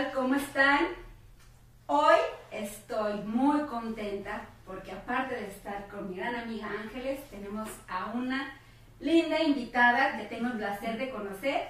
tal? ¿Cómo están? Hoy estoy muy contenta porque aparte de estar con mi gran amiga Ángeles, tenemos a una linda invitada que tengo el placer de conocer,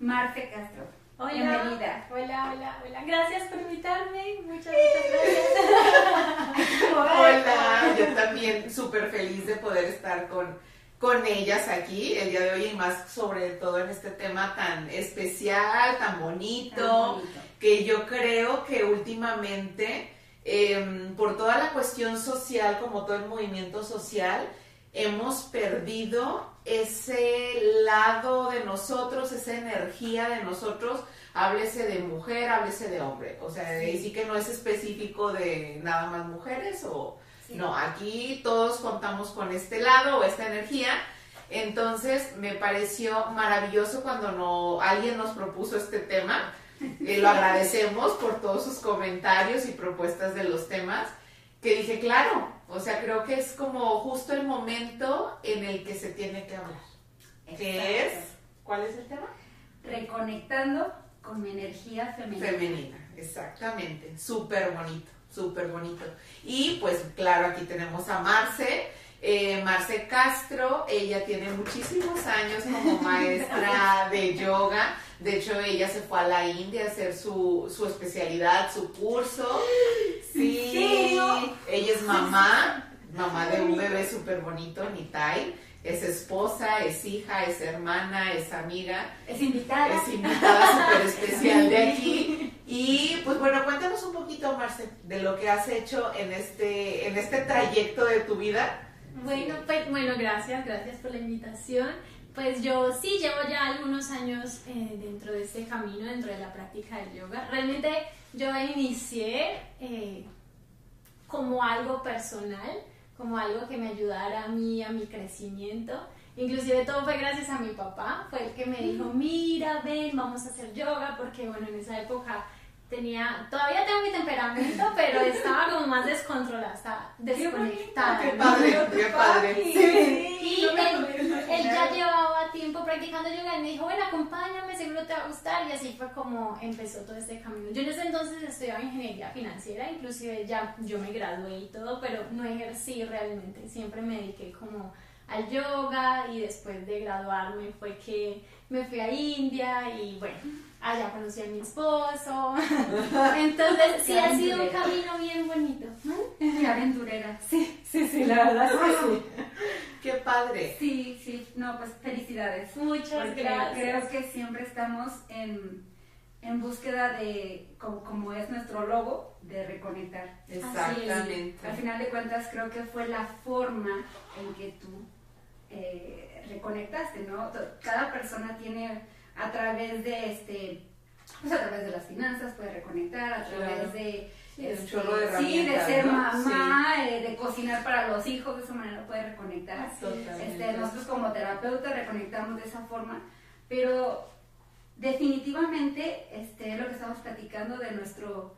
Marce Castro. Hola, Bienvenida. Hola, hola, hola. Gracias por invitarme. Muchas, muchas gracias. Hola, yo también súper feliz de poder estar con, con ellas aquí el día de hoy y más sobre todo en este tema tan especial, tan bonito, Tan bonito. que yo creo que últimamente, em, por toda la cuestión social, como todo el movimiento social, hemos perdido ese lado de nosotros, esa energía de nosotros, háblese de mujer, háblese de hombre, o sea, Sí. y sí que no es específico de nada más mujeres o. no, aquí todos contamos con este lado o esta energía. Entonces me pareció maravilloso cuando no, alguien nos propuso este tema. Eh, lo agradecemos por todos sus comentarios y propuestas de los temas. Que dije, claro, o sea, creo que es como justo el momento en el que se tiene que hablar. ¿Qué es? ¿Cuál es el tema? Reconectando con mi energía femenina. Femenina, exactamente. Súper bonito, súper bonito. Y pues claro, aquí tenemos a Marce, eh, Marce Castro. Ella tiene muchísimos años como maestra de yoga. De hecho, ella se fue a la India a hacer su, su especialidad, su curso. Sí, ella es mamá, mamá de un bebé súper bonito, Nitai. Es esposa, es hija, es hermana, es amiga. Es invitada. Es invitada súper especial de aquí. Y pues bueno, cuéntanos un poquito, Marce, de lo que has hecho en este, en este trayecto de tu vida. Bueno, pues, bueno, gracias, gracias por la invitación. Pues yo sí llevo ya algunos años eh, dentro de este camino, dentro de la práctica del yoga. Realmente yo inicié eh, como algo personal, como algo que me ayudara a mí, a mi crecimiento. Inclusive todo fue gracias a mi papá, fue el que me dijo, mira, ven, vamos a hacer yoga, porque bueno, en esa época tenía, todavía tengo mi temperamento, pero estaba como más descontrolada, estaba desconectada. Qué padre, qué padre. Y él, él ya llevaba tiempo practicando yoga y me dijo, bueno, acompáñame, seguro te va a gustar. Y así fue como empezó todo este camino. Yo en ese entonces estudiaba ingeniería financiera, inclusive ya yo me gradué y todo, pero no ejercí realmente. Siempre me dediqué como al yoga y después de graduarme fue que me fui a India y bueno, allá conocí a mi esposo. Entonces sí ha sido un camino bien bonito. Qué aventurera. Sí, sí, sí, la verdad es que sí. Qué padre. Sí, sí, no, pues felicidades. Muchas Porque gracias. creo que siempre estamos en, en búsqueda de, como, como es nuestro logo, de reconectar. Exactamente. Al final de cuentas, creo que fue la forma en que tú eh, reconectaste, ¿no? Cada persona tiene a través de este, pues a través de las finanzas puede reconectar, a través Claro. de Sí, este, de sí, de herramientas, ser ¿no? mamá, eh, de cocinar para los hijos, de esa manera puede reconectar. Totalmente. Este, nosotros como terapeutas reconectamos de esa forma, pero definitivamente este, lo que estamos platicando de nuestro,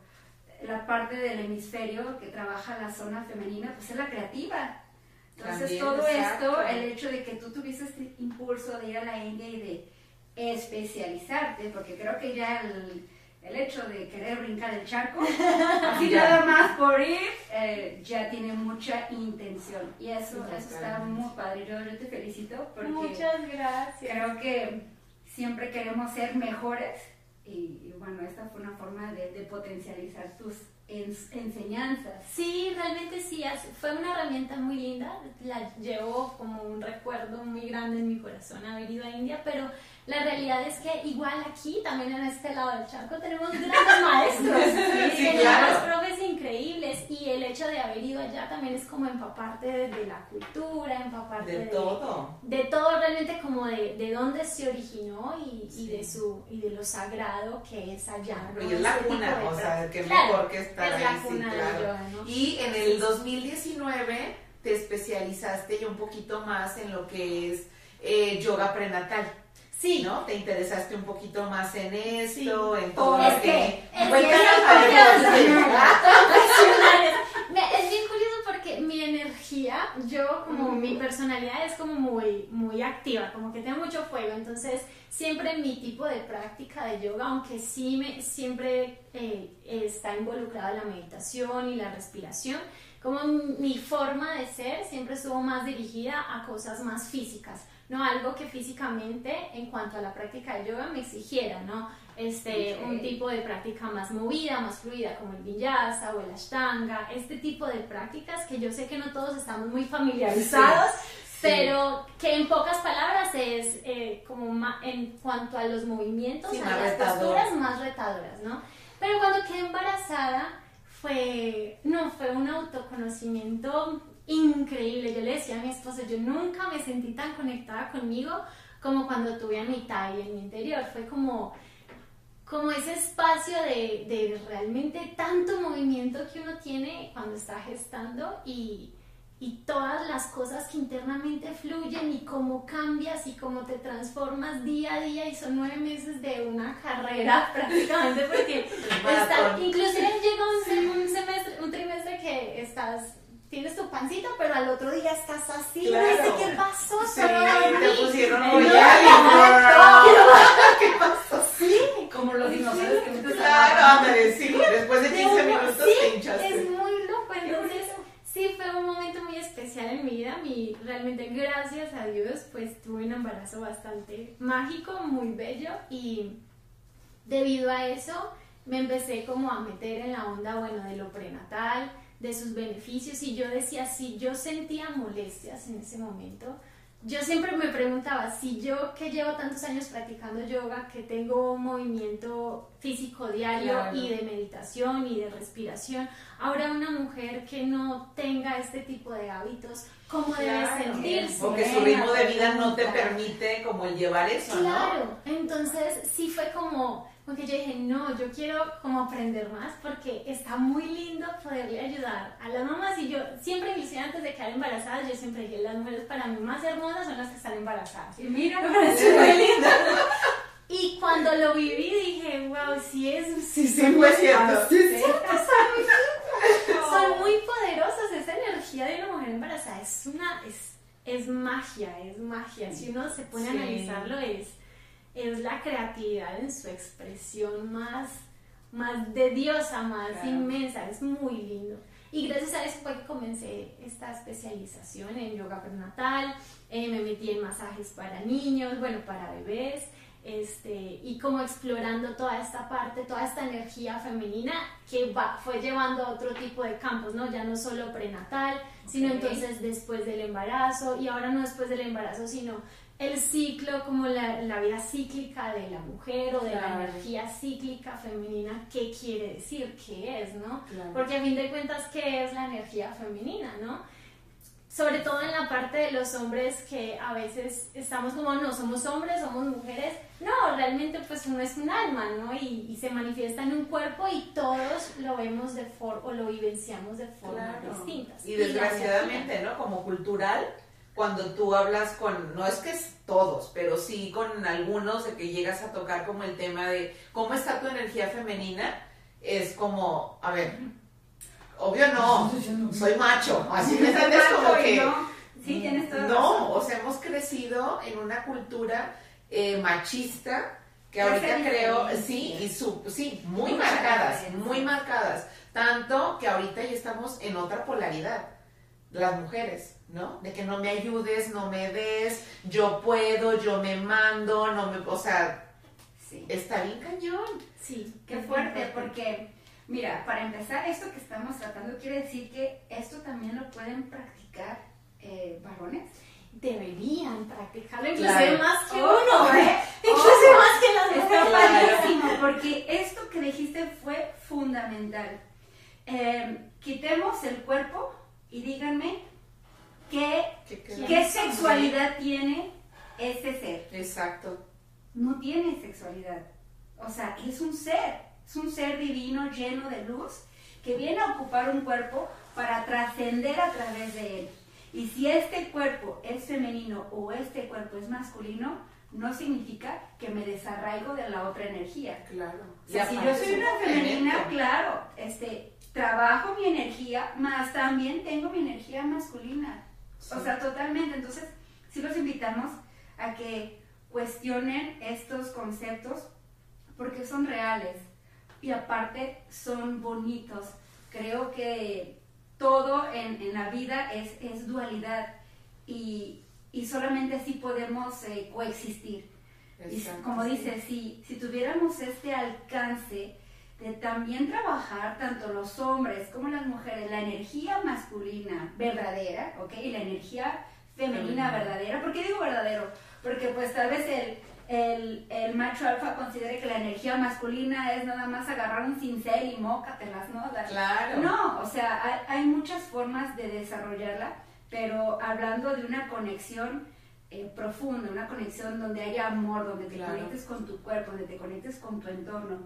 la parte del hemisferio que trabaja la zona femenina, pues es la creativa. Entonces También, todo exacto. esto, el hecho de que tú tuviste este impulso de ir a la India y de especializarte, porque creo que ya el, el hecho de querer brincar el charco, así nada más por ir, eh, ya tiene mucha intención. Y eso, eso está muy padre. Yo, yo te felicito porque Muchas gracias. creo que siempre queremos ser mejores y, y bueno, esta fue una forma de, de potencializar tus ens- enseñanzas. Sí, realmente sí, fue una herramienta muy linda, la llevo como un recuerdo muy grande en mi corazón haber ido a India, pero la realidad es que igual aquí, también en este lado del charco, tenemos grandes maestros, Sí, tenemos claro. profes increíbles y el hecho de haber ido allá también es como empaparte de, de la cultura, empaparte De todo. de todo realmente como de, de dónde se originó y, y de su y de lo sagrado que es allá. ¿no? Y es la Este tipo cuna, de o sea, qué Claro, mejor que estar es ahí, la sí, cuna del claro. yoga, ¿no? Y en el 2019 te especializaste ya un poquito más en lo que es eh, yoga prenatal. Sí, ¿no? Te interesaste un poquito más en esto, en todo Es lo que- que... es que Cuéntanos es sí. bien curioso porque mi energía, yo como mi personalidad es como muy, muy activa activa, como que tengo mucho fuego. Entonces, siempre mi tipo de práctica de yoga, aunque sí me, siempre eh, está involucrada la meditación y la respiración, como mi forma de ser siempre estuvo más dirigida a cosas más físicas, no algo que físicamente en cuanto a la práctica de yoga me exigiera, ¿no? Este, un tipo de práctica más movida, más fluida, como el vinyasa o el ashtanga, este tipo de prácticas que yo sé que no todos estamos muy familiarizados, pero que en pocas palabras es eh, como en cuanto a los movimientos, a las posturas más retadoras, ¿no? Pero cuando quedé embarazada fue, no, fue un autoconocimiento increíble. Yo le decía a mi esposo, yo nunca me sentí tan conectada conmigo como cuando tuve a mi talle en mi interior. Fue como como ese espacio de, de, realmente tanto movimiento que uno tiene cuando está gestando y, y, todas las cosas que internamente fluyen y cómo cambias y cómo te transformas día a día y son nueve meses de una carrera prácticamente porque está, inclusive llega un, un, semestre, un trimestre que estás tienes tu pancita, pero al otro día estás así, claro. no sé qué pasó. Sí, te pusieron ¿Qué pasó? Sí. Como los dinosaurios que metes Claro, ándale, sí, después de 15 minutos te hinchaste. es muy loco, entonces sí fue un momento muy especial en mi vida, mi, realmente gracias a Dios, pues tuve un embarazo bastante mágico, muy bello y debido a eso me empecé como a meter en la onda, bueno, de lo prenatal, de sus beneficios. Y yo decía, si yo sentía molestias en ese momento, yo siempre me preguntaba, si yo que llevo tantos años practicando yoga, que tengo un movimiento físico diario y de meditación y de respiración, ahora una mujer que no tenga este tipo de hábitos, ¿cómo debe sentirse? Porque su ritmo de vida no te permite como el llevar eso, claro. entonces sí fue como porque yo dije, no, yo quiero como aprender más porque está muy lindo poderle ayudar a las mamás y yo siempre inclusive antes de quedar embarazada, yo siempre dije, las mujeres para mí más hermosas son las que están embarazadas. Y mira, me parece muy lindo. Y cuando lo viví dije, wow, sí es... Sí, sí, cierto. Sí, cierto, son muy, muy poderosas. Esa energía de una mujer embarazada es una... Es, es magia, es magia. Si uno se pone a analizarlo es es la creatividad en su expresión más, más de diosa, más inmensa, es muy lindo. Y gracias a eso fue que comencé esta especialización en yoga prenatal, eh, me metí en masajes para niños, bueno, para bebés, este, y como explorando toda esta parte, toda esta energía femenina que va, fue llevando a otro tipo de campos, ¿no? Ya no solo prenatal, sino entonces después del embarazo, y ahora no después del embarazo, sino el ciclo, como la, la, vida cíclica de la mujer o de la energía cíclica femenina, ¿qué quiere decir? ¿Qué es, no? Porque a fin de cuentas, ¿qué es la energía femenina, no? Sobre todo en la parte de los hombres que a veces estamos como, no, somos hombres, somos mujeres. No, realmente pues uno es un alma, ¿no? Y, y se manifiesta en un cuerpo y todos lo vemos de forma, o lo vivenciamos de formas distintas. Y desgraciadamente, ¿no? Como cultural, cuando tú hablas con, no es que es todos, pero sí con algunos de que llegas a tocar como el tema de cómo está tu energía femenina, es como, a ver, obvio no, soy macho, así me entiendes como que... No. Sí, tienes todo No, o sea, hemos crecido en una cultura eh, machista que ahorita creo, sí, y su, sí, muy marcadas, muy marcadas, tanto que ahorita ya estamos en otra polaridad, las mujeres ¿no? De que no me ayudes, no me des, yo puedo, yo me mando, no me, o sea, sí. está bien cañón. Sí, qué fuerte, porque, mira, para empezar, esto que estamos tratando quiere decir que esto también lo pueden practicar eh, varones. Deberían practicarlo, inclusive más que uno, ¿eh? Inclusive más que las Está porque esto que dijiste fue fundamental. Eh, quitemos el cuerpo y díganme ¿Qué, ¿Qué, sexualidad tiene este ser? Exacto. No tiene sexualidad. O sea, es un ser, es un ser divino lleno de luz que viene a ocupar un cuerpo para trascender a través de él. Y si este cuerpo es femenino o este cuerpo es masculino, no significa que me desarraigo de la otra energía. Claro. O sea, si yo soy una femenina, claro, este, trabajo mi energía, más también tengo mi energía masculina. O sea, totalmente. Entonces, sí los invitamos a que cuestionen estos conceptos porque son reales y aparte son bonitos. Creo que todo en, la vida es, es dualidad y, solamente así podemos eh, coexistir. Y como dice, si, si tuviéramos este alcance de también trabajar tanto los hombres como las mujeres, la energía masculina verdadera, ¿ok? Y la energía femenina verdadera. ¿Por qué digo verdadero? Porque pues tal vez el, el, el, macho alfa considere que la energía masculina es nada más agarrar un cincel y mócatelas, ¿no? claro. No, o sea, hay, hay, muchas formas de desarrollarla, pero hablando de una conexión eh, profunda, una conexión donde haya amor, donde te conectes con tu cuerpo, donde te conectes con tu entorno.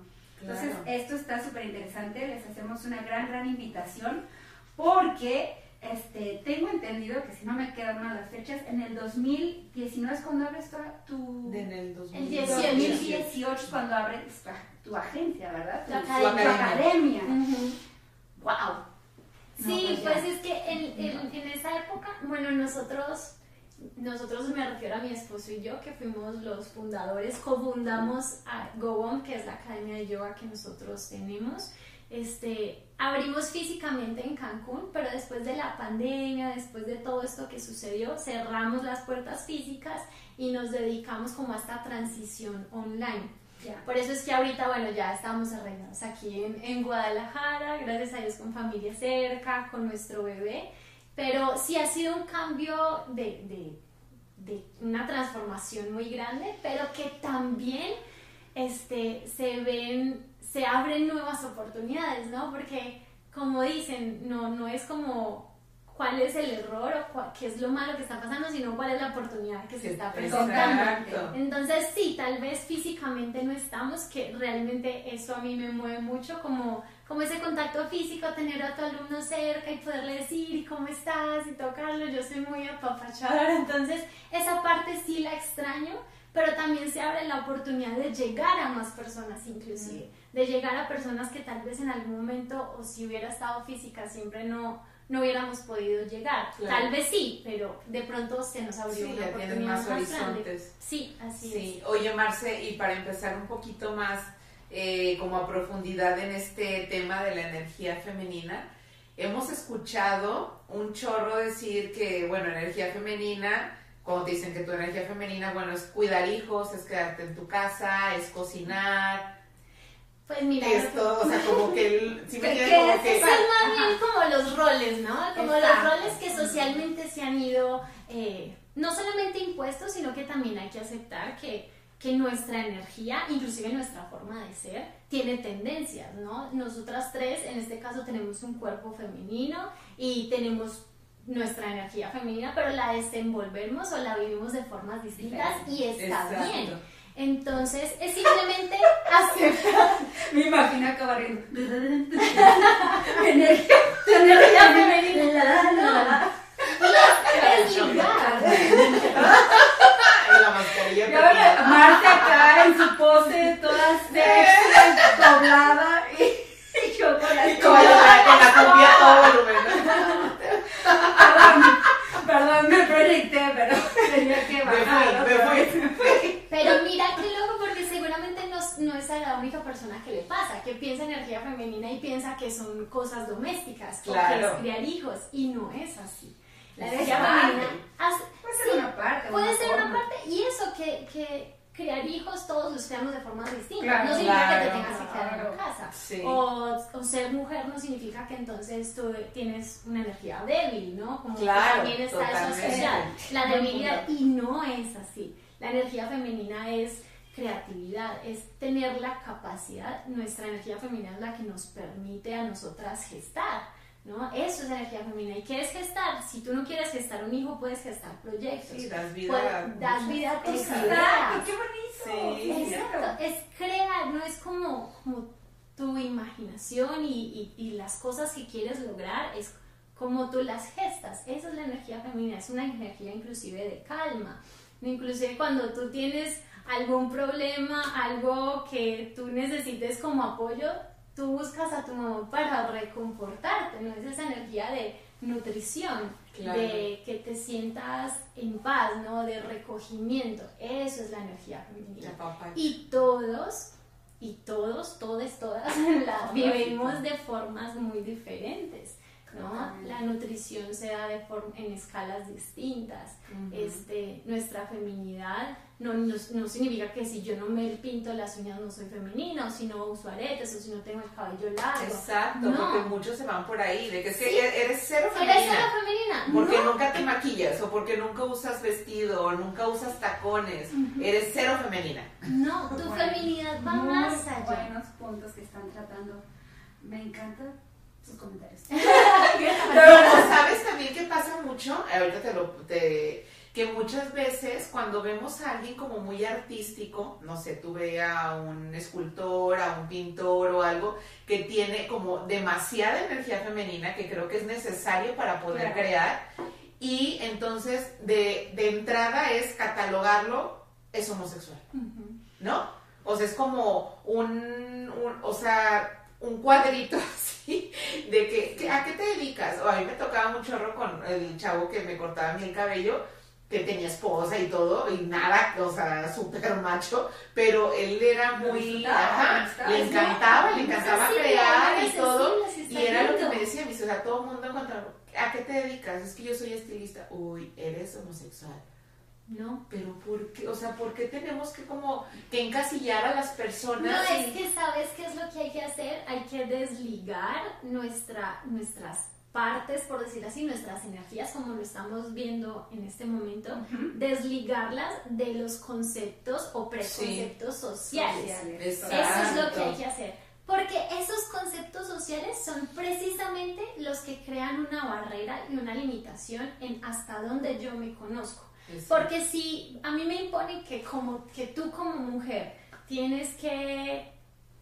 Entonces, esto está súper interesante, les hacemos una gran, gran invitación porque este, tengo entendido que si no me quedan mal las fechas, en el 2019 es cuando abres tu... En el 2018 es cuando abres tu, agencia, ¿verdad? Tu, academia. ¡Wow! sí, pues, pues es que en, en, esa época, bueno, nosotros, nosotros me refiero a mi esposo y yo, que fuimos los fundadores, cofundamos a Go que es la academia de yoga que nosotros tenemos. Este, abrimos físicamente en Cancún, pero después de la pandemia, después de todo esto que sucedió, cerramos las puertas físicas y nos dedicamos como a esta transición online. Por eso es que ahorita, bueno, ya estamos arreglados aquí en, en, Guadalajara, gracias a Dios con familia cerca, con nuestro bebé, pero sí ha sido un cambio de, de, de una transformación muy grande, pero que también este, se ven se abren nuevas oportunidades, ¿no? Porque como dicen, no, no es como cuál es el error o qué es lo malo que está pasando, sino cuál es la oportunidad que se está presentando. Entonces, sí, tal vez físicamente no estamos, que realmente eso a mí me mueve mucho, como, como ese contacto físico, tener a tu alumno cerca y poderle decir, ¿cómo estás? y tocarlo. Yo soy muy apapachadora, entonces esa parte sí la extraño, pero también se abre la oportunidad de llegar a más personas inclusive de llegar a personas que tal vez en algún momento o si hubiera estado física siempre no, no hubiéramos podido llegar. Tal vez sí, pero de pronto se nos abrió una oportunidad más, horizontes. Sí, así sí. Oye, Marce, y para empezar un poquito más eh, como a profundidad en este tema de la energía femenina, hemos escuchado un chorro decir que, bueno, energía femenina, como te dicen que tu energía femenina, bueno, es cuidar hijos, es quedarte en tu casa, es cocinar, pues mira. Esto, o sea, como que. Sí me que, como que. Son más bien como los roles, ¿no? Como los roles que socialmente se han ido, eh, no solamente impuestos, sino que también hay que aceptar que, que nuestra energía, inclusive nuestra forma de ser, tiene tendencias, ¿no? Nosotras tres, en este caso, tenemos un cuerpo femenino y tenemos nuestra energía femenina, pero la desenvolvemos o la vivimos de formas distintas y está bien. Entonces, es simplemente aceptar. Me imagino acabar riendo. energía, energía femenina. No. Es, Marta acá en su pose toda sexy, doblada y, y yo con la, y con la, con la cumbia todo volumen. Perdón, perdón, me proyecté, pero tenía que bajar. Me fui, me fui. Pero mira qué loco, porque seguramente no, no, es a la única persona que le pasa, que piensa energía femenina y piensa que son cosas domésticas, que es criar hijos, y no es así. La energía femenina puede ser una parte. Puede ser una parte, y eso que, que criar hijos todos los creamos de forma distinta. no significa que te tengas que quedar en casa. O, o, ser mujer no significa que entonces tú tienes una energía débil, ¿no? Como también está eso social, la debilidad. Y no es así. La energía femenina es creatividad, es tener la capacidad, nuestra energía femenina es la que nos permite a nosotras gestar, ¿no? Eso es energía femenina. ¿Y qué es gestar? Si tú no quieres gestar un hijo, puedes gestar proyectos. Sí, das vida. das vida a tus ideas. ¡Qué bonito! Sí, Exacto, es crear, no es como, como tu imaginación y, y, y las cosas que quieres lograr, es como tú las gestas. Esa es la energía femenina, es una energía inclusive de calma Inclusive cuando tú tienes algún problema, algo que tú necesites como apoyo, tú buscas a tu mamá para reconfortarte, ¿no? Es esa energía de nutrición, de que te sientas en paz, ¿no? De recogimiento. Eso es la energía femenina. Y todos, y todos, todas, todas, la vivimos de formas muy diferentes. ¿No? La nutrición se da de en escalas distintas. este, nuestra feminidad no, no, significa que si yo no me pinto las uñas no soy femenina, o si no uso aretes, o si no tengo el cabello largo. Exacto, porque muchos se van por ahí, de que es que eres cero femenina. Eres cero femenina. Porque nunca te maquillas, o porque nunca usas vestido, o nunca usas tacones. Eres cero femenina. No, tu feminidad va más allá. buenos puntos que están tratando. Me encanta comentarios. Pero sabes también que pasa mucho, ahorita te lo... Te, que muchas veces cuando vemos a alguien como muy artístico, no sé, tú ve a un escultor, a un pintor o algo que tiene como demasiada energía femenina que creo que es necesario para poder crear y entonces de, de, entrada es catalogarlo es homosexual, ¿no? O sea, es como un, o sea, un cuadrito así de que, ¿a qué te dedicas? O a mí me tocaba un chorro con el chavo que me cortaba a mí el cabello que tenía esposa y todo, y nada, o sea, súper macho, pero él era muy, ajá, le encantaba, le encantaba crear y todo, y era lo que me decía, o sea, todo el mundo encontraba, ¿a qué te dedicas? Es que yo soy estilista, uy, eres homosexual. No, pero ¿por qué? O sea, ¿por qué tenemos que como que encasillar a las personas? No, es que sabes qué es lo que hay que hacer, hay que desligar nuestra, nuestras partes, por decir así, nuestras energías, como lo estamos viendo en este momento, desligarlas de los conceptos o preconceptos sociales. Eso es lo que hay que hacer. Porque esos conceptos sociales son precisamente los que crean una barrera y una limitación en hasta dónde yo me conozco. Porque si a mí me impone que, como, que tú como mujer tienes que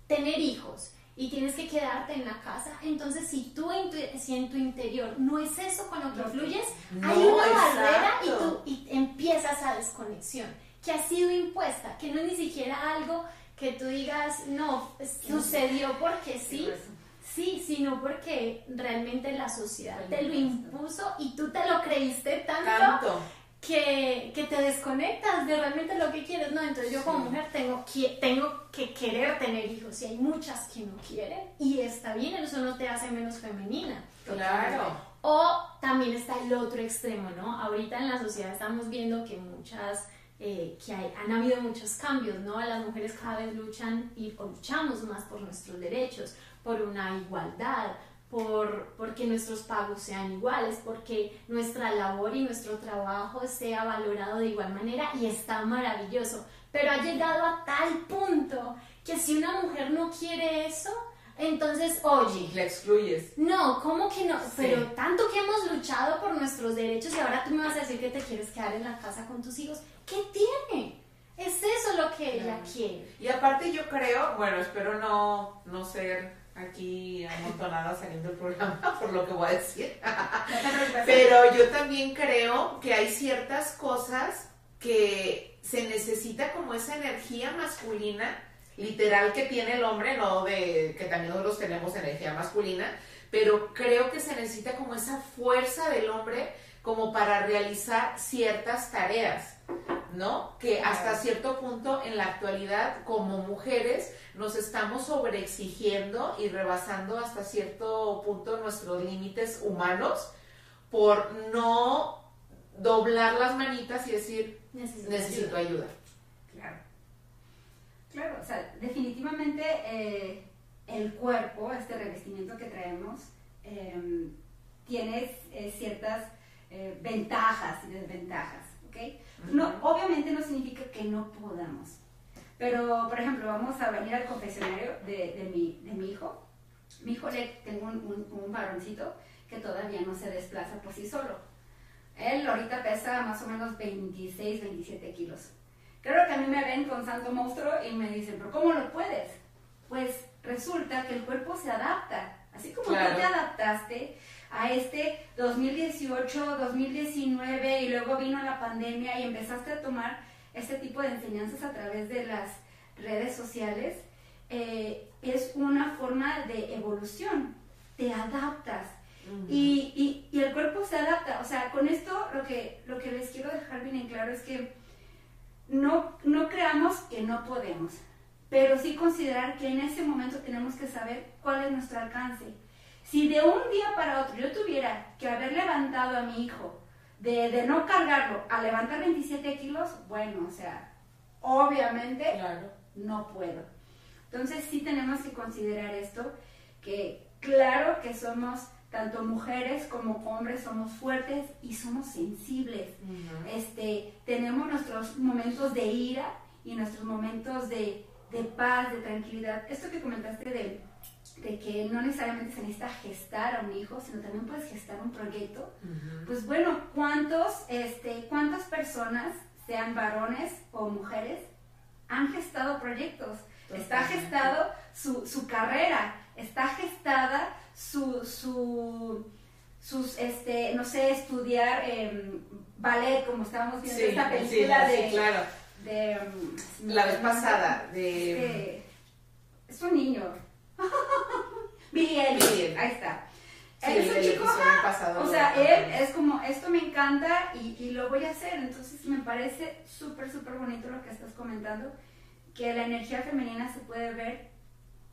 tener hijos, y tienes que quedarte en la casa. Entonces, si tú en tu, si en tu interior no es eso con lo que fluyes, hay una barrera y tú y empiezas a desconexión que ha sido impuesta, que no es ni siquiera algo que tú digas, no, sucedió porque sí. Sí, sino porque realmente la sociedad te lo impuso y tú te lo creíste tanto que, que, te desconectas de realmente lo que quieres, ¿no? Entonces yo como mujer tengo que, tengo que querer tener hijos y hay muchas que no quieren y está bien, eso no te hace menos femenina. Claro. O también está el otro extremo, ¿no? Ahorita en la sociedad estamos viendo que muchas, eh, que hay, han habido muchos cambios, ¿no? Las mujeres cada vez luchan y luchamos más por nuestros derechos, por una igualdad, por porque nuestros pagos sean iguales, porque nuestra labor y nuestro trabajo sea valorado de igual manera y está maravilloso. Pero ha llegado a tal punto que si una mujer no quiere eso, entonces, oye. La excluyes. No, ¿cómo que no? Pero tanto que hemos luchado por nuestros derechos y ahora tú me vas a decir que te quieres quedar en la casa con tus hijos. ¿Qué tiene? Es eso lo que ella quiere. Y aparte yo creo, bueno, espero no, no ser aquí amontonada saliendo del programa por lo que voy a decir. Pero yo también creo que hay ciertas cosas que se necesita como esa energía masculina, literal que tiene el hombre, no de que también nosotros tenemos energía masculina, pero creo que se necesita como esa fuerza del hombre como para realizar ciertas tareas. ¿No? Que hasta cierto punto en la actualidad como mujeres nos estamos sobreexigiendo y rebasando hasta cierto punto nuestros límites humanos por no doblar las manitas y decir necesito, ayuda. Claro. Claro, o sea, definitivamente eh, el cuerpo, este revestimiento que traemos, em, tiene eh, ciertas eh, ventajas y desventajas, ¿ok? No, obviamente no significa que no podamos. Pero, por ejemplo, vamos a venir al confesionario de, de, mi, de mi hijo. Mi hijo le tengo un, un, varoncito que todavía no se desplaza por sí solo. Él ahorita pesa más o menos 26, 27 kilos. Creo que a mí me ven con santo monstruo y me dicen, pero ¿cómo lo puedes? Pues resulta que el cuerpo se adapta. Así como tú te adaptaste a este 2018, 2019 y luego vino la pandemia y empezaste a tomar este tipo de enseñanzas a través de las redes sociales, eh, es una forma de evolución, te adaptas. y, y, el cuerpo se adapta. O sea, con esto lo que, lo que les quiero dejar bien en claro es que no, no creamos que no podemos, pero sí considerar que en ese momento tenemos que saber cuál es nuestro alcance. Si de un día para otro yo tuviera que haber levantado a mi hijo, de, de no cargarlo a levantar 27 kilos, bueno, o sea, obviamente no puedo. Entonces sí tenemos que considerar esto, que claro que somos tanto mujeres como hombres somos fuertes y somos sensibles. este, tenemos nuestros momentos de ira y nuestros momentos de, de, paz, de tranquilidad. Esto que comentaste de, de, que no necesariamente se necesita gestar a un hijo, sino también puedes gestar un proyecto. Pues bueno, ¿cuántos, este, ¿cuántas personas, sean varones o mujeres, han gestado proyectos? Está gestado su, su carrera, está gestada su, su sus, este, no sé, estudiar eh, ballet, como estábamos viendo en esta película sí, de, claro. de, um, la vez pasada, de... es un niño. Billy Elliot, ahí está. Sí, es un chico, pasado, o sea, él es como, esto me encanta y, y lo voy a hacer, entonces me parece súper, súper bonito lo que estás comentando, que la energía femenina se puede ver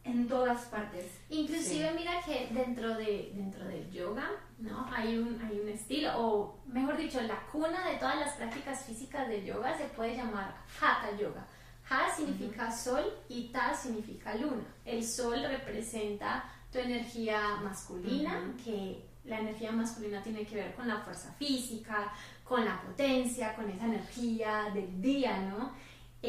en todas partes. Inclusive mira que dentro, de, dentro del yoga, ¿no? Hay un, hay un estilo, o mejor dicho, la cuna de todas las prácticas físicas del yoga se puede llamar Hatha Yoga. Ha significa sol y Ta significa luna. El sol representa tu energía masculina, que la energía masculina tiene que ver con la fuerza física, con la potencia, con esa energía del día, ¿no?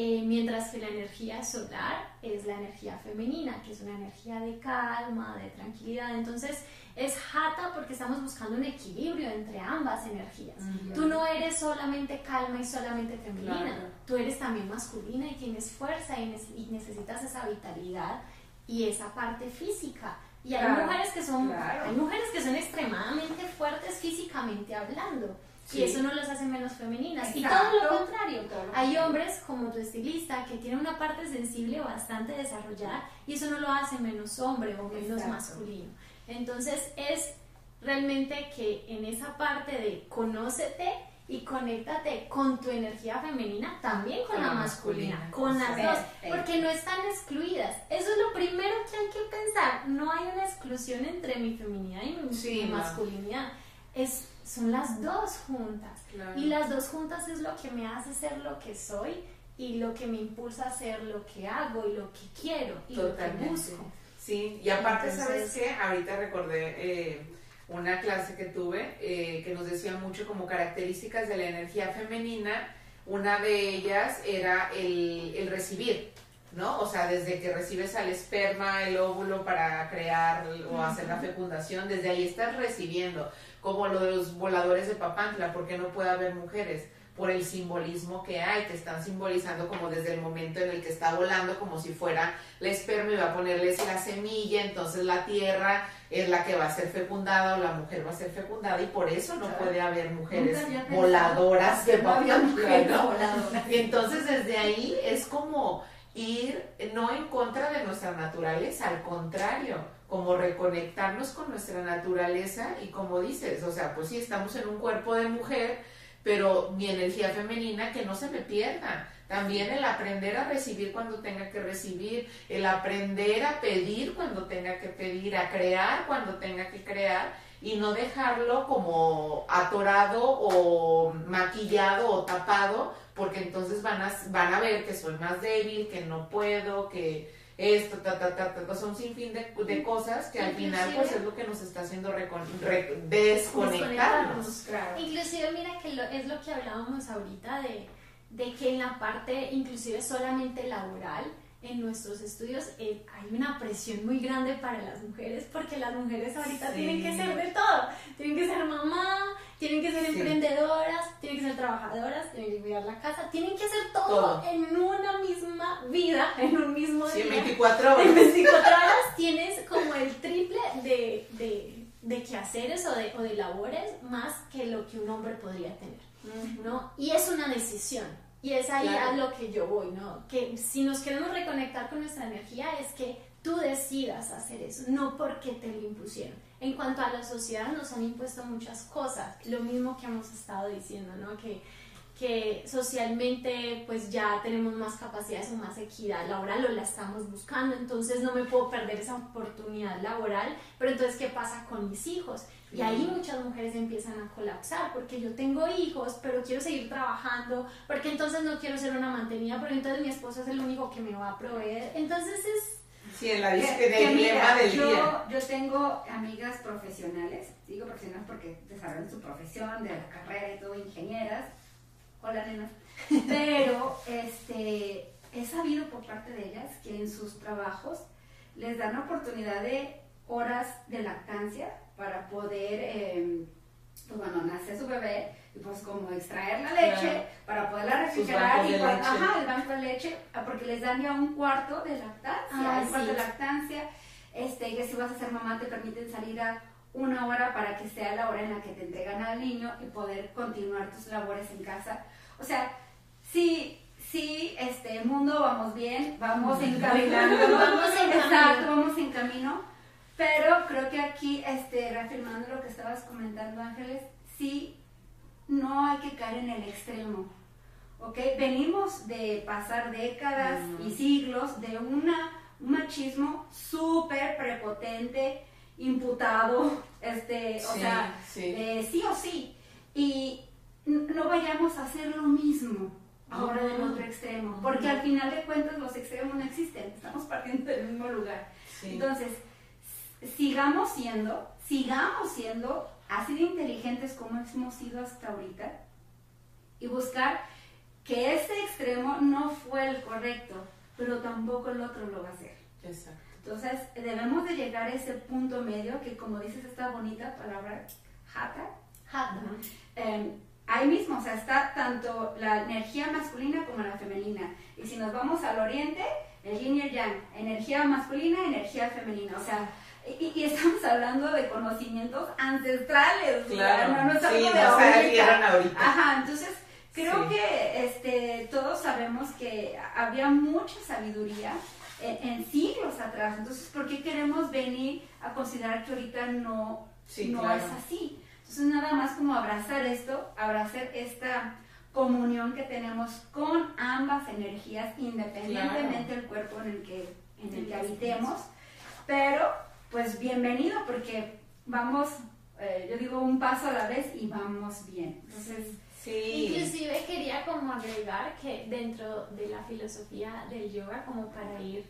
Eh, mientras que la energía solar es la energía femenina, que es una energía de calma, de tranquilidad. Entonces es jata porque estamos buscando un equilibrio entre ambas energías. Tú no eres solamente calma y solamente femenina, tú eres también masculina y tienes fuerza y, necesitas esa vitalidad y esa parte física. Y hay mujeres que son hay mujeres que son extremadamente fuertes físicamente hablando y eso no los hace menos femeninas. Y todo lo contrario. Hay hombres como tu estilista que tienen una parte sensible bastante desarrollada y eso no lo hace menos hombre o menos masculino. Entonces es realmente que en esa parte de conócete y conéctate con tu energía femenina, también con, la, masculina, con las dos, porque no están excluidas. Eso es lo primero que hay que pensar. No hay una exclusión entre mi feminidad y mi, masculinidad. Es son las dos juntas. Y las dos juntas es lo que me hace ser lo que soy y lo que me impulsa a hacer lo que hago y lo que quiero y lo que busco. Sí, y aparte, ¿sabes qué? Ahorita recordé eh, una clase que tuve eh, que nos decía mucho como características de la energía femenina. Una de ellas era el, el recibir. ¿no? O sea, desde que recibes al esperma, el óvulo para crear o hacer la fecundación, desde ahí estás recibiendo como lo de los voladores de Papantla, porque no puede haber mujeres por el simbolismo que hay, que están simbolizando como desde el momento en el que está volando, como si fuera la esperma y va a ponerles la semilla, entonces la tierra es la que va a ser fecundada o la mujer va a ser fecundada y por eso no puede haber mujeres voladoras de Papantla, Y entonces desde ahí es como ir no en contra de nuestra naturaleza, al contrario, como reconectarnos con nuestra naturaleza y como dices, o sea, pues sí, estamos en un cuerpo de mujer, pero mi energía femenina que no se me pierda. También el aprender a recibir cuando tenga que recibir, el aprender a pedir cuando tenga que pedir, a crear cuando tenga que crear y no dejarlo como atorado o maquillado o tapado, porque entonces van a, van a ver que soy más débil, que no puedo, que esto, ta, ta, ta, ta, son un sinfín de, de cosas que al final pues es lo que nos está haciendo desconectarnos. Inclusive mira que es lo que hablábamos ahorita de, de que en la parte inclusive solamente laboral, en nuestros estudios eh, hay una presión muy grande para las mujeres porque las mujeres ahorita tienen que ser de todo. Tienen que ser mamá, tienen que ser emprendedoras, tienen que ser trabajadoras, tienen que cuidar la casa, tienen que hacer todo, en una misma vida, en un mismo día. en 24 horas. En 24 horas tienes como el triple de, de, de quehaceres o de, o de labores más que lo que un hombre podría tener. ¿no? Y es una decisión Y es ahí a lo que yo voy, ¿no? Que si nos queremos reconectar con nuestra energía es que tú decidas hacer eso, no porque te lo impusieron. En cuanto a la sociedad, nos han impuesto muchas cosas, lo mismo que hemos estado diciendo, ¿no? Que, que socialmente pues ya tenemos más capacidades o más equidad laboral o la estamos buscando, entonces no me puedo perder esa oportunidad laboral, pero entonces ¿qué pasa con mis hijos? Y ahí muchas mujeres empiezan a colapsar porque yo tengo hijos, pero quiero seguir trabajando, porque entonces no quiero ser una mantenida, porque entonces mi esposo es el único que me va a proveer. Entonces es... Sí, en la dilema del yo, día. Yo tengo amigas profesionales, digo profesionales porque desarrollan su profesión, de la carrera y todo, ingenieras. Hola, nena. Pero este, he sabido por parte de ellas que en sus trabajos les dan oportunidad de horas de lactancia para poder, eh, pues bueno, nace su bebé y pues como extraer la leche para poderla refrigerar y cuando, ajá, el banco de leche, ah, porque les dan ya un cuarto de lactancia, ah, un cuarto de lactancia, este, que si vas a ser mamá te permiten salir a una hora para que sea la hora en la que te entregan al niño y poder continuar tus labores en casa. O sea, sí, sí, este mundo vamos bien, vamos encaminando, vamos en vamos en camino pero creo que aquí, este, reafirmando lo que estabas comentando, Ángeles, sí, no hay que caer en el extremo. ¿Ok? Venimos de pasar décadas y siglos de una, un machismo súper prepotente, imputado, este, o sea, sí. sí o sí. Y no vayamos a hacer lo mismo ahora del otro extremo, porque al final de cuentas los extremos no existen, estamos partiendo del mismo lugar. Entonces, sigamos siendo, sigamos siendo así de inteligentes como hemos sido hasta ahorita y buscar que ese extremo no fue el correcto, pero tampoco el otro lo va a hacer. Exacto. Entonces, debemos de llegar a ese punto medio que, como dices, esta bonita palabra, jata. Jata. Em, ahí mismo, o sea, está tanto la energía masculina como la femenina. Y si nos vamos al oriente, el yin y yang, energía masculina, energía femenina. O sea, y, estamos hablando de conocimientos ancestrales, claro. no, no sí, de ahorita. ahorita. Ajá, entonces creo que este, todos sabemos que había mucha sabiduría en, siglos atrás, entonces ¿por qué queremos venir a considerar que ahorita no, no es así? Entonces nada más como abrazar esto, abrazar esta comunión que tenemos con ambas energías, independientemente del cuerpo en el que, en el que habitemos, pero pues bienvenido porque vamos, eh, yo digo un paso a la vez y vamos bien. Entonces, sí. Inclusive quería como agregar que dentro de la filosofía del yoga, como para ir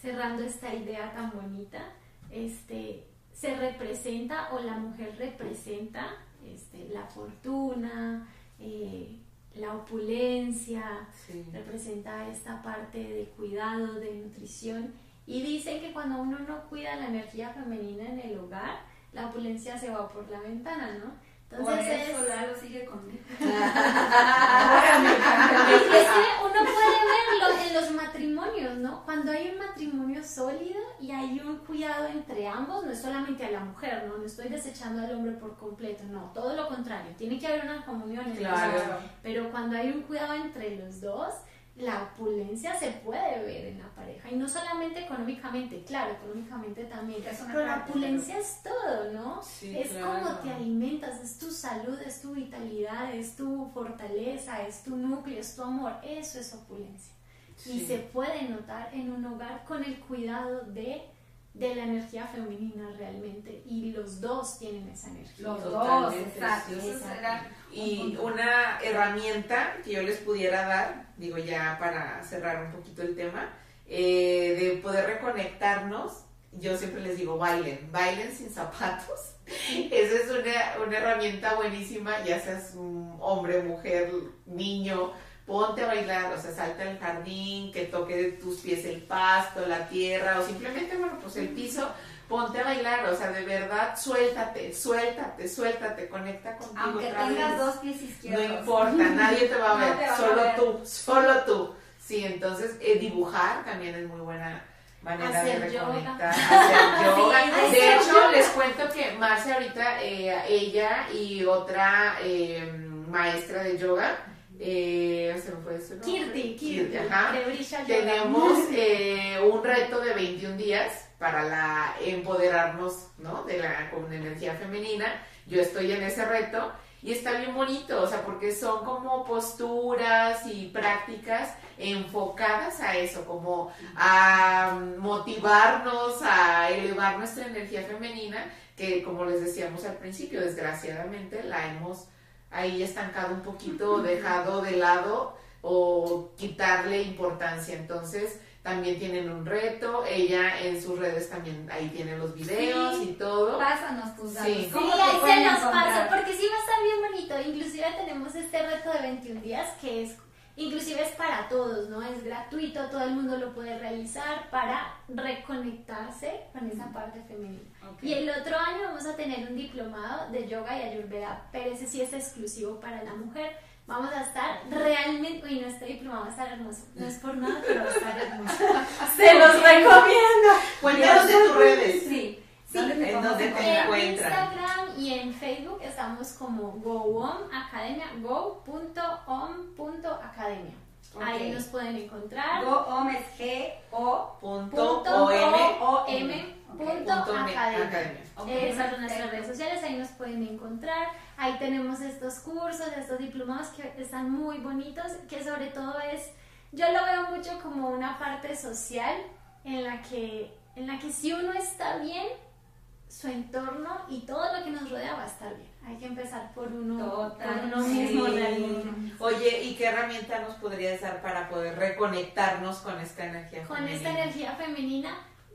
cerrando esta idea tan bonita, este, se representa o la mujer representa este, la fortuna, eh, la opulencia, representa esta parte de cuidado, de nutrición y dicen que cuando uno no cuida la energía femenina en el hogar, la opulencia se va por la ventana, ¿no? Entonces eso es... sigue conmigo. es que uno puede verlo en los matrimonios, ¿no? Cuando hay un matrimonio sólido y hay un cuidado entre ambos, no es solamente a la mujer, ¿no? No estoy desechando al hombre por completo, no, todo lo contrario, tiene que haber una comunión. Claro. Pero cuando hay un cuidado entre los dos, la opulencia se puede ver en la pareja y no solamente económicamente, claro, económicamente también, pero la opulencia es todo, ¿no? es como te alimentas, es tu salud, es tu vitalidad, es tu fortaleza, es tu núcleo, es tu amor, eso es opulencia. Y se puede notar en un hogar con el cuidado de de la energía femenina realmente y los dos tienen esa energía. Los dos, exacto. Y una herramienta que yo les pudiera dar, digo ya para cerrar un poquito el tema, eh, de poder reconectarnos, yo siempre les digo, bailen, bailen sin zapatos. Esa es una, una herramienta buenísima, ya seas un hombre, mujer, niño, ponte a bailar, o sea, salta al jardín, que toque tus pies el pasto, la tierra, o simplemente, bueno, pues el piso, ponte a bailar, o sea, de verdad, suéltate, suéltate, suéltate, conecta contigo. Aunque tengas dos pies izquierdos. No importa, nadie te va a ver, solo tú, solo tú. Sí, entonces, eh, dibujar también es muy buena manera de reconectar, hacer yoga. de hecho, les cuento que Marcia ahorita, eh, ella y otra eh, maestra de yoga, eh, se me fue nombre. Kirti, Kirti, ajá. Yoga. Tenemos eh, un reto de 21 días para la empoderarnos, ¿no? De la con energía femenina. Yo estoy en ese reto y está bien bonito, o sea, porque son como posturas y prácticas enfocadas a eso, como a motivarnos, a elevar nuestra energía femenina, que como les decíamos al principio, desgraciadamente la hemos ahí estancado un poquito, dejado de lado o quitarle importancia. Entonces, también tienen un reto, ella en sus redes también ahí tiene los videos Sí. y todo. Pásanos tus datos. Sí. Sí, ¿Cómo te ahí se los paso, porque sí va a estar bien bonito. Inclusive tenemos este reto de 21 días que es, inclusive es para todos, ¿no? Es gratuito, todo el mundo lo puede realizar para reconectarse con esa parte femenina. Y el otro año vamos a tener un diplomado de yoga y ayurveda, pero ese sí es exclusivo para la mujer. Vamos a estar realmente, uy, no, este diplomado va a estar hermoso. No es por nada, pero va a estar hermoso. Se los recomiendo. Cuéntanos de tus redes. Sí. Sí. ¿Dónde te ¿En dónde te? En encuentran? Instagram y en Facebook estamos como GoOM Academia, Ahí nos pueden encontrar. Go Homes G O Punto Punto OM. O-M punto Punto me- academia. academia. Ok, Esas son nuestras redes sociales, ahí nos pueden encontrar. Ahí tenemos estos cursos, estos diplomados que están muy bonitos, que sobre todo es, yo lo veo mucho como una parte social en la que, en la que si uno está bien, su entorno y todo lo que nos rodea va a estar bien. Hay que empezar por uno, por uno mismo Sí. Oye, ¿y qué herramienta nos podrías dar para poder reconectarnos con esta energía Con femenina? esta energía femenina,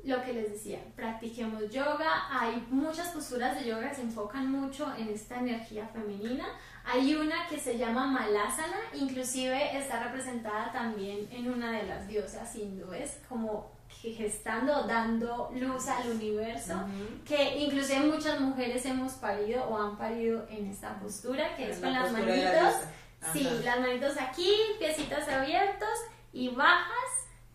lo que les decía, practiquemos yoga. Hay muchas posturas de yoga que se enfocan mucho en esta energía femenina. Hay una que se llama Malasana, inclusive está representada también en una de las diosas hindúes, como gestando, dando luz al universo, que inclusive muchas mujeres hemos parido o han parido en esta postura, que es En con la las la manitos. diosa. Sí, las manitos aquí, piecitos abiertos y bajas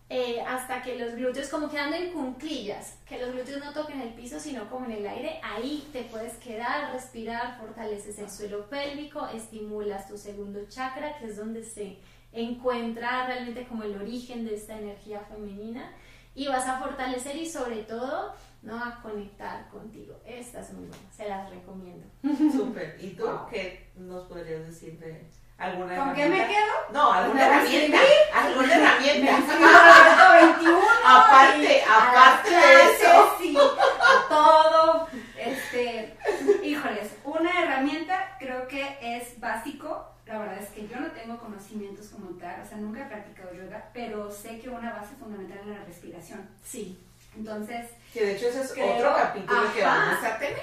eh, hasta que los glúteos, como quedando en cunclillas, que los glúteos no toquen el piso, sino como en el aire. Ahí te puedes quedar, respirar, fortaleces el suelo pélvico, estimulas tu segundo chakra, que es donde se encuentra realmente como el origen de esta energía femenina. Y vas a fortalecer y sobre todo, ¿no? A conectar contigo. Esta es muy buena, se las recomiendo. Súper. ¿Y tú qué nos podrías decir de alguna ¿Con qué herramienta? me quedo? No, alguna ¿Me herramienta. Alguna herramienta. inscribo al reto 21. Aparte, aparte de eso. sí, a todo. Este, híjoles, una herramienta creo que es básico. La verdad es que yo no tengo conocimientos como tal, o sea, nunca he practicado yoga, pero sé que una base fundamental es la respiración. Sí. Entonces, Que de hecho ese es Creo- otro capítulo que vamos a tener.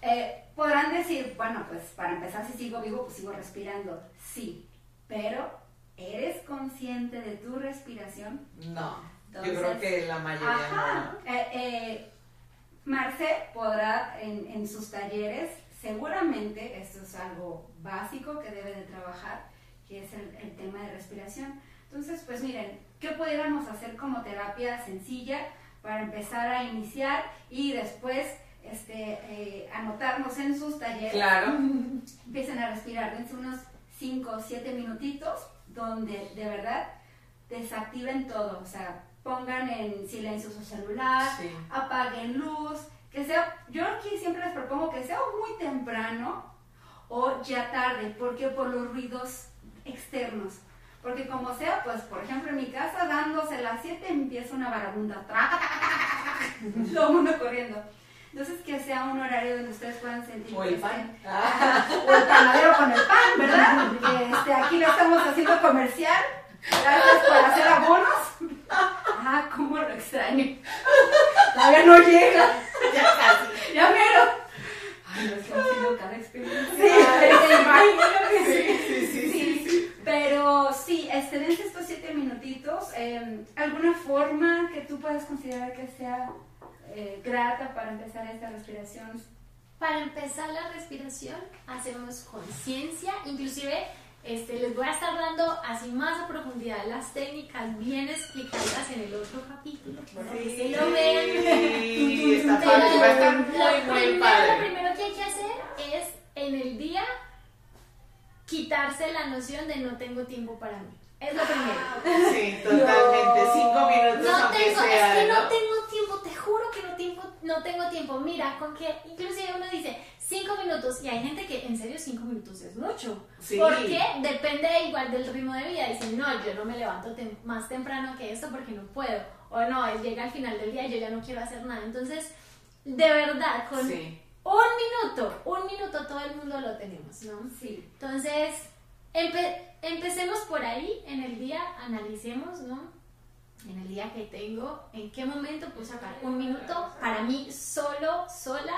Eh, podrán decir, bueno, pues para empezar, si sigo vivo, pues sigo respirando. Sí, pero ¿eres consciente de tu respiración? No. Entonces, yo creo que la mayoría Ajá. Eh, eh, Marce podrá en, en sus talleres, seguramente esto es algo básico que debe de trabajar, que es el, el tema de respiración. Entonces, pues miren, ¿qué pudiéramos hacer como terapia sencilla para empezar a iniciar y después este, eh, anotarnos en sus talleres? Claro. empiecen a respirar, dense unos 5 o 7 minutitos donde de verdad desactiven todo, o sea, pongan en silencio su celular, Sí. apaguen luz, que sea, yo aquí siempre les propongo que sea o muy temprano o ya tarde, porque por los ruidos externos. Porque como sea, pues por ejemplo en mi casa dándose las 7 empieza una taca, todo el mundo corriendo. Entonces que sea un horario donde ustedes puedan sentir O el pan. Ah. o el panadero con el pan, ¿verdad? Este, aquí le estamos haciendo comercial. Gracias por hacer abonos. Ah, cómo lo extraño. Todavía no llega. Ya casi. Ya mero. Ay, nos hemos sido cada experiencia. Sí, imagino que sí. Sí, sí, sí, sí. Pero sí, este, dense estos siete minutitos. eh, ¿Alguna forma que tú puedas considerar que sea eh, grata para empezar esta respiración? Para empezar la respiración, hacemos conciencia, inclusive este, les voy a estar dando así más a profundidad las técnicas bien explicadas en el otro capítulo, para que se lo vean. Sí, está Pero padre, va a estar lo muy, muy primero- Lo primero que hay que hacer es en el día quitarse la noción de no tengo tiempo para mí. Es lo primero. Sí, totalmente. Cinco minutos No tengo, sea, es que no ¿no? tengo tiempo, te juro que no tengo, no tengo tiempo. Mira, con que inclusive uno dice cinco minutos y hay gente que en serio cinco minutos es mucho. Sí. Porque depende igual del ritmo de vida. Dicen, no, yo no me levanto tem- más temprano que esto porque no puedo. O no, llega al final del día y yo ya no quiero hacer nada. Entonces, de verdad, con Sí. un minuto, un minuto todo el mundo lo tenemos, ¿no? Sí. Entonces, empe- empecemos por ahí en el día, analicemos, ¿no? En el día que tengo, en qué momento puedo sacar un minuto para mí solo, sola,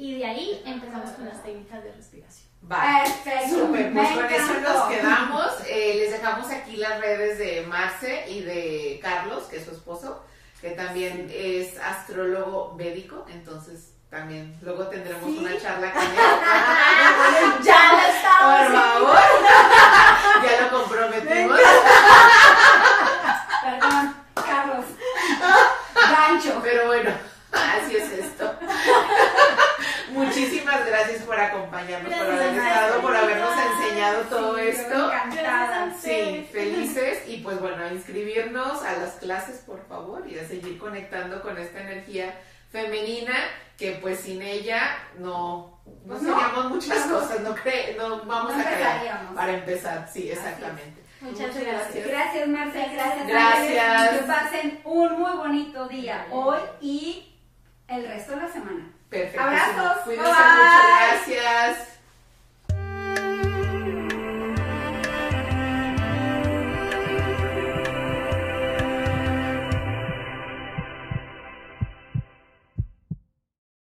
y de ahí empezamos con las técnicas de respiración. Va. Perfecto. Súper, pues con eso nos quedamos. Eh, les dejamos aquí las redes de Marce y de Carlos, que es su esposo, que también es astrólogo védico, entonces también luego tendremos Sí. una charla con él. Ya lo estamos. Por favor. ya lo comprometimos. Perdón, Carlos. Gancho. Pero bueno, así es esto. Muchísimas gracias por acompañarnos, por haber estado, por habernos enseñado todo Sí, esto. Encantada. Sí, felices y pues bueno, a inscribirnos a las clases por favor y a seguir conectando con esta energía femenina que pues sin ella no, no Pues no. seríamos muchas cosas, no, cre no vamos No a creer para empezar, sí, exactamente. Muchas gracias. Gracias, Marce. Gracias. Gracias. Que pasen un muy bonito día hoy y el resto de la semana. Perfecto. Abrazos. Cuídense Bye. mucho, gracias.